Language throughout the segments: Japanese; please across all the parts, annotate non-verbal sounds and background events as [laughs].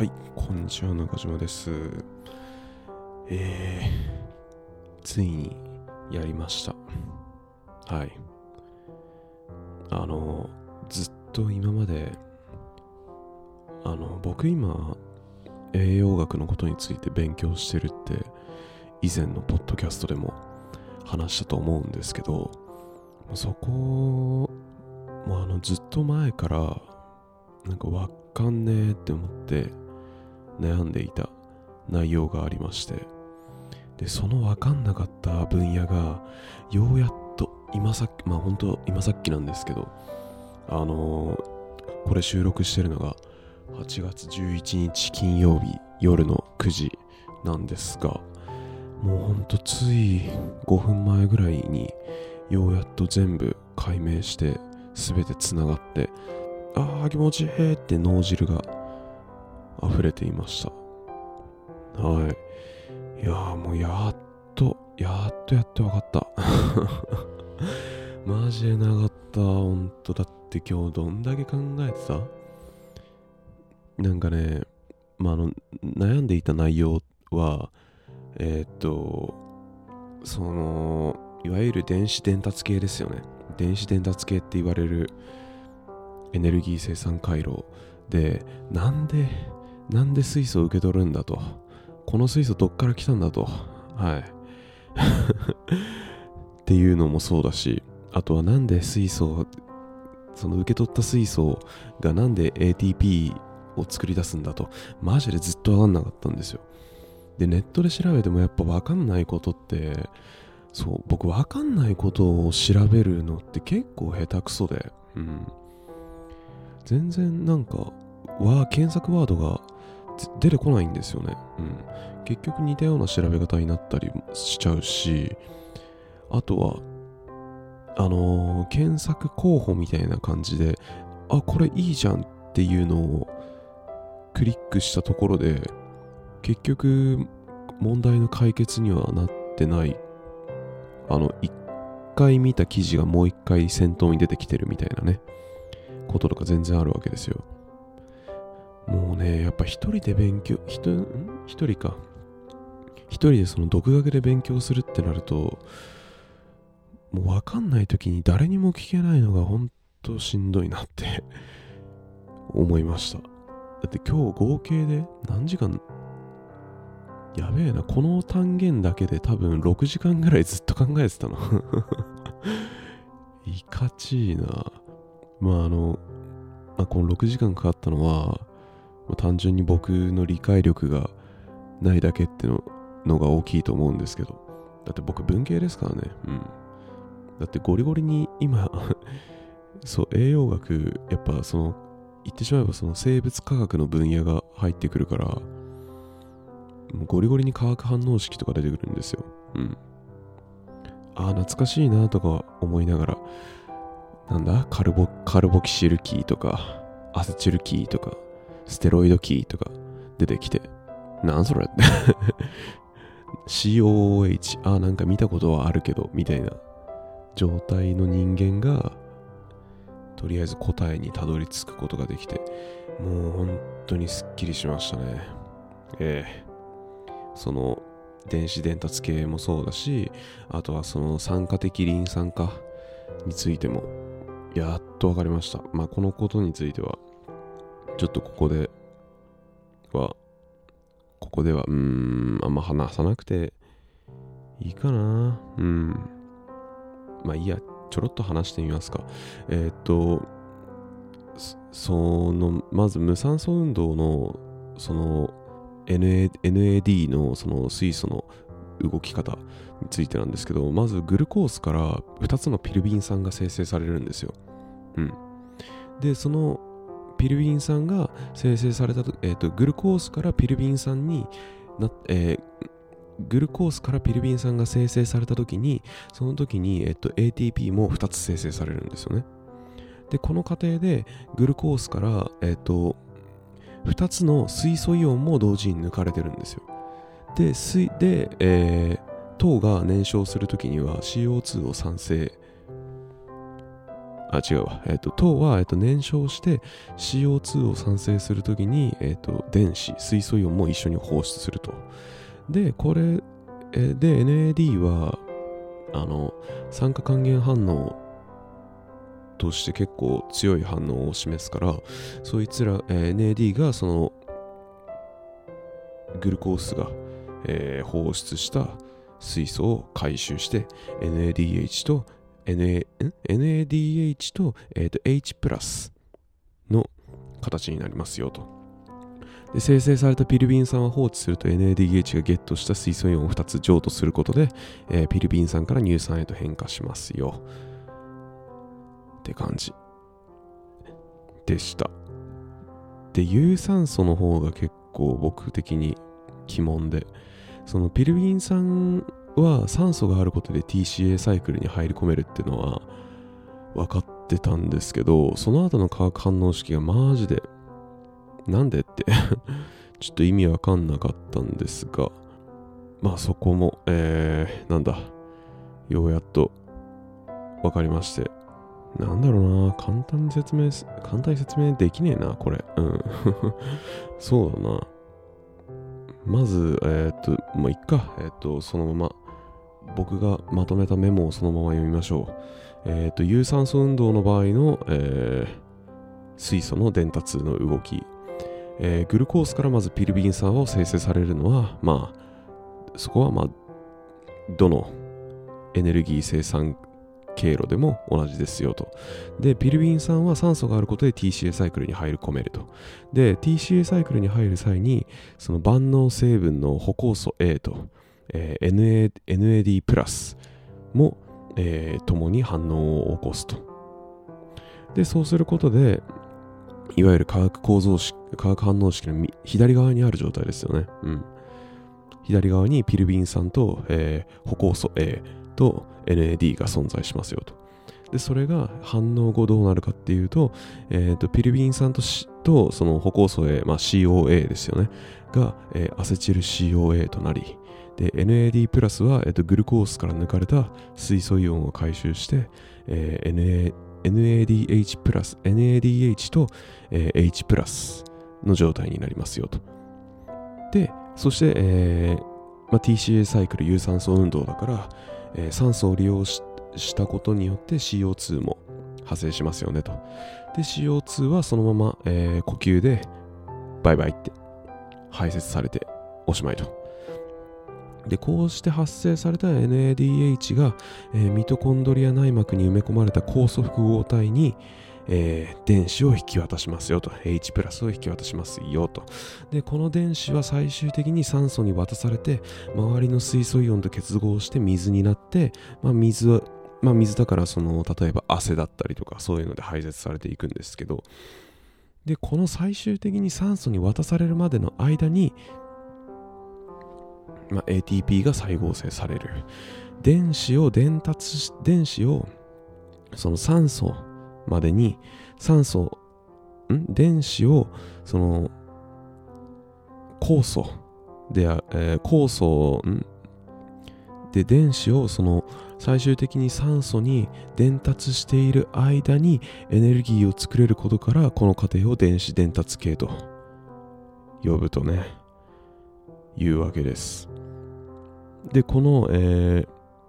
はい、こんにちは、中島です。えー、ついにやりました。はい。あの、ずっと今まで、あの、僕今、栄養学のことについて勉強してるって、以前のポッドキャストでも話したと思うんですけど、そこ、もうあの、ずっと前から、なんかわかんねえって思って悩んでいた内容がありまして。でそのわかんなかった分野がようやっと今さっきまあ本当今さっきなんですけどあのーこれ収録してるのが8月11日金曜日夜の9時なんですがもうほんとつい5分前ぐらいにようやっと全部解明して全てつながってああ気持ちいいって脳汁が溢れていました。はい。いやーもうやっとやっとやって分かった。[laughs] マジでなかった。ほんとだって今日どんだけ考えてた？なんかねまああの悩んでいた内容はえーっとそのいわゆる電子伝達系ですよね。電子伝達系って言われるエネルギー生産回路でなんでなんで水素を受け取るんだと。この水素どっから来たんだと。はい。[laughs] っていうのもそうだしあとはなんで水素その受け取った水素がなんで ATP を作り出すんだと。マジでずっと分かんなかったんですよ。でネットで調べてもやっぱ分かんないことってそう僕分かんないことを調べるのって結構下手くそでうん。全然なんかわあ検索ワードが出てこないんですよね、うん、結局似たような調べ方になったりしちゃうしあとはあのー検索候補みたいな感じであこれいいじゃんっていうのをクリックしたところで結局問題の解決にはなってない。あの一回見た記事がもう一回先頭に出てきてるみたいなね。こととか全然あるわけですよ。もうね、やっぱ一人で勉強、ひとん？一人か。一人でその独学で勉強するってなると、もうわかんない時に誰にも聞けないのが本当しんどいなって [laughs] 思いました。だって今日合計で何時間？やべえな、この単元だけで多分6時間ぐらいずっと考えてたの。[laughs] いかちいな。まああの、まあ、この6時間かかったのは、まあ単純に僕の理解力がないだけってののが大きいと思うんですけど。だって僕文系ですからね。うん。だってゴリゴリに今、[laughs] そう、栄養学、やっぱその、言ってしまえばその生物科学の分野が入ってくるから、もうゴリゴリに化学反応式とか出てくるんですよ。うん。ああ、懐かしいなとか思いながら、なんだ？カルボ、カルボキシルキーとか、アセチルキーとか、ステロイドキーとか出てきて、なんそれ [laughs] ?COOH、あ、なんか見たことはあるけど、みたいな状態の人間が、とりあえず答えにたどり着くことができて、もう本当にすっきりしましたね。ええその、電子伝達系もそうだし、あとはその酸化的リン酸化についても、やっと分かりました。まあ、このことについては、ちょっとここでは、ここでは、うん、あんま話さなくていいかな。うん。まあいいや、ちょろっと話してみますか。えーっと、その、まず無酸素運動の、その、NA NAD のその水素の動き方についてなんですけど、まずグルコースから2つのピルビン酸が生成されるんですよ。うん。で、そのピルビン酸が生成されたと、えっ、と、グルコースからピルビン酸にな、えーグルコースからピルビン酸が生成された時に、その時に、えっ、と、ATP も2つ生成されるんですよね。で、この過程で、グルコースから、えっ、と、2つの水素イオンも同時に抜かれてるんですよ。で、水で、えー糖が燃焼するときには CO2 を産生あ、違うわ。えっ、と、糖は、えっ、と、燃焼して CO2 を産生するときに、えっ、と、電子、水素イオンも一緒に放出すると。で、これ、えで、NAD は、あの、酸化還元反応として結構強い反応を示すから、そいつら、え、NAD がその、グルコースが、え、放出した水素を回収して NADH と NADH と,、えー、と H プラスの形になりますよと。で生成されたピルビン酸は放置すると NADH がゲットした水素イオンを2つ譲渡することで、えー、ピルビン酸から乳酸へと変化しますよ。って感じでした。で、有酸素の方が結構僕的に疑問で、そのピルビン酸は酸素があることで TCA サイクルに入り込めるっていうのは分かってたんですけど、その後の化学反応式がマジで、なんでって [laughs] ちょっと意味わかんなかったんですが、まあそこも、えー、なんだ、ようやっと分かりまして、なんだろうな、簡単に説明簡単に説明できねえな、これ。うん。[laughs] そうだな。まず、えー、っと、まあ、いっか。えー、っと、そのまま、僕がまとめたメモをそのまま読みましょう。えー、っと、有酸素運動の場合の、え水素の伝達の動き。えグルコースからまずピルビン酸を生成されるのは、まあ、そこはまあ、どのエネルギー生産経路でも同じですよと。で、ピルビン酸は酸素があることで TCA サイクルに入り込めると。で、TCA サイクルに入る際に、その万能成分の補酵素 A と、えー、NAD プラスも、えー、共に反応を起こすと。で、そうすることで、いわゆる化学構造式、化学反応式の左側にある状態ですよね。うん。左側にピルビン酸と、えー、補酵素 A、と NAD が存在しますよと。で、それが反応後どうなるかっていうと、えっ、ー、と、ピルビン酸ととその歩行素 A、まあ、COA ですよね。が、えー、アセチル COA となり、で、NAD プラスは、えーと、グルコースから抜かれた水素イオンを回収して、えー、NA NADH プラス、NADH と、えー、H プラスの状態になりますよと。で、そして、えーまあ、TCA サイクル有酸素運動だから、えー、酸素を利用したことによって CO2 も発生しますよねと。で、CO2 はそのまま、えー、呼吸でバイバイって排泄されておしまいと。で、こうして発生された NADH が、えー、ミトコンドリア内膜に埋め込まれた酵素複合体に、えー、電子を引き渡しますよと。H プラスを引き渡しますよと。で、この電子は最終的に酸素に渡されて、周りの水素イオンと結合して水になって、まあ、水は、まあ、水だからその、例えば汗だったりとか、そういうので排泄されていくんですけど、で、この最終的に酸素に渡されるまでの間に、まあ、ATP が再合成される。電子を伝達し、電子をその酸素までに酸素、ん？電子を、その、酵素で、えー、酵素、ん？で、電子をその最終的に酸素に伝達している間にエネルギーを作れることからこの過程を電子伝達系と呼ぶとね、いうわけです。で、この、えー、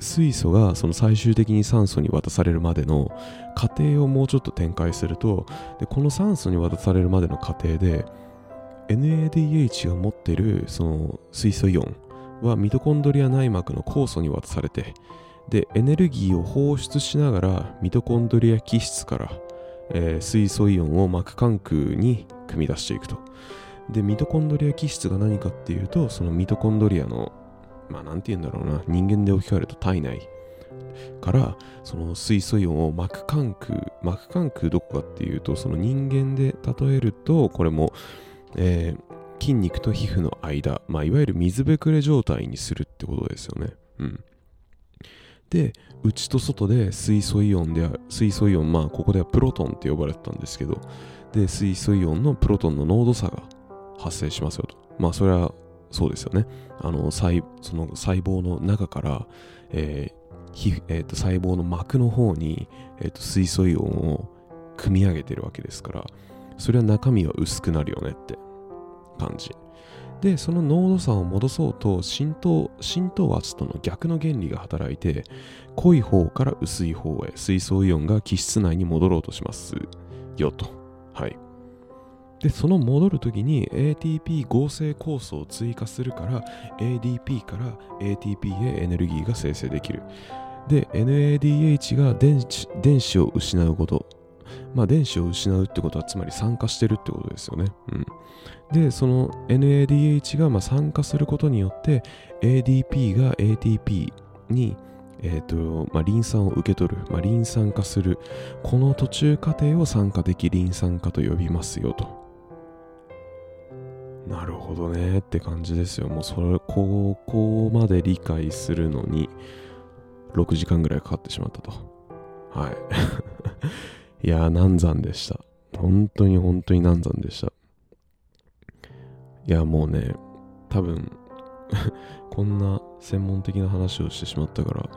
水素がその最終的に酸素に渡されるまでの過程をもうちょっと展開するとでこの酸素に渡されるまでの過程で NADH が持ってるその水素イオンはミトコンドリア内膜の酵素に渡されてでエネルギーを放出しながらミトコンドリア基質から、えー、水素イオンを膜間空に組み出していくと。でミトコンドリア基質が何かっていうとそのミトコンドリアのまあ、なんて言うんだろうな、人間で置き換えると体内から、その水素イオンを膜間空、膜間空どこかっていうと、その人間で例えると、これも、えー、筋肉と皮膚の間、まあ、いわゆる水ぶくれ状態にするってことですよね。うん。で、内と外で水素イオンで、水素イオン、まあ、ここではプロトンって呼ばれてたんですけど、で、水素イオンのプロトンの濃度差が発生しますよと。まあ、それはそうですよね。あの細その細胞の中から、えー、えー、と細胞の膜の方に、えー、と水素イオンを組み上げてるわけですからそれは中身は薄くなるよねって感じ。でその濃度差を戻そうと浸透浸透圧との逆の原理が働いて濃い方から薄い方へ水素イオンが気質内に戻ろうとしますよと。はい。でその戻るときに ATP 合成酵素を追加するから ADP から ATP へエネルギーが生成できる。で NADH が電子電子を失うこと。まあ電子を失うってことはつまり酸化してるってことですよね、うん、でその NADH がま酸化することによって ADP が ATP にえーとまあ、リン酸を受け取る、まあ、リン酸化する、この途中過程を酸化的リン酸化と呼びますよと。なるほどねって感じですよ。もうそれ、ここまで理解するのに、6時間ぐらいかかってしまったと。はい。[laughs] いやー、難産でした。本当に本当に難産でした。いや、もうね、多分 [laughs] こんな専門的な話をしてしまったから、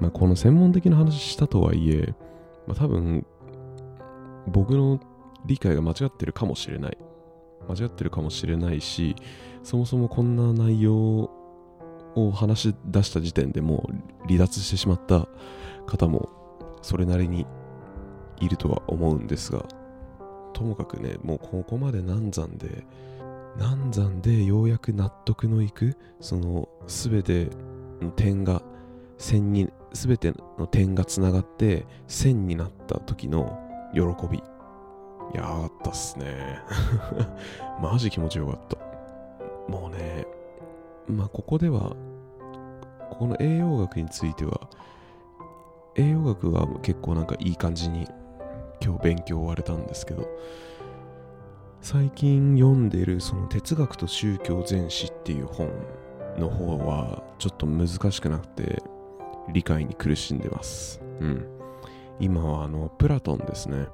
まあ、この専門的な話したとはいえ、まあ、多分、僕の理解が間違ってるかもしれない。間違ってるかもしれないし、そもそもこんな内容を話し出した時点でもう離脱してしまった方もそれなりにいるとは思うんですが、ともかくね、もうここまで難産で、難産でようやく納得のいく、その全ての点が線に、全ての点がつながって線になった時の喜び。やったっすね。[laughs] マジ気持ちよかった。もうね、まあここでは、ここの栄養学については、栄養学は結構なんかいい感じに今日勉強終われたんですけど、最近読んでるその哲学と宗教全史っていう本の方はちょっと難しくなくて理解に苦しんでます。うん。今はあのプラトンですね。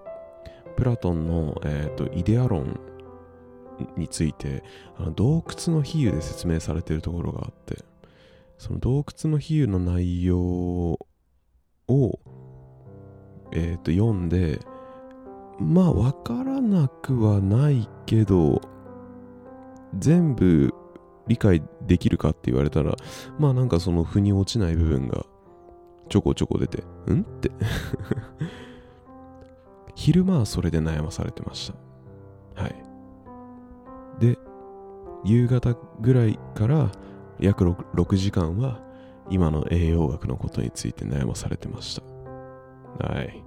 プラトンの、えーと、イデア論についてあの洞窟の比喩で説明されているところがあってその洞窟の比喩の内容を、えーと、読んでまあ分からなくはないけど全部理解できるかって言われたらまあなんかその腑に落ちない部分がちょこちょこ出てんって。昼間はそれで悩まされてました。はい。で、夕方ぐらいから約 6, 6時間は今の栄養学のことについて悩まされてました。はい。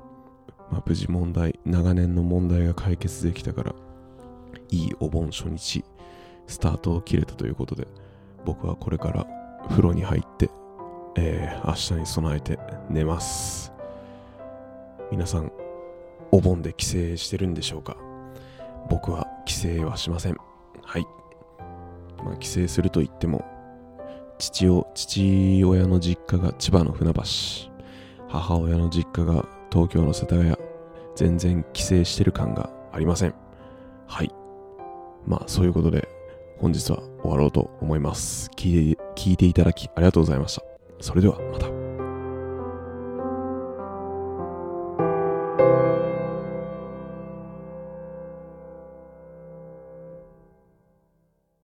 まあ、無事問題、長年の問題が解決できたから、いいお盆初日、スタートを切れたということで、僕はこれから風呂に入って、えー、明日に備えて寝ます。皆さん、お盆で帰省してるんでしょうか僕は帰省はしません。はい。まあ、帰省すると言っても、父を、父親の実家が千葉の船橋、母親の実家が東京の世田谷、全然帰省してる感がありません。はい。まあ、そういうことで、本日は終わろうと思います。聞いて聞いていただきありがとうございました。それではまた。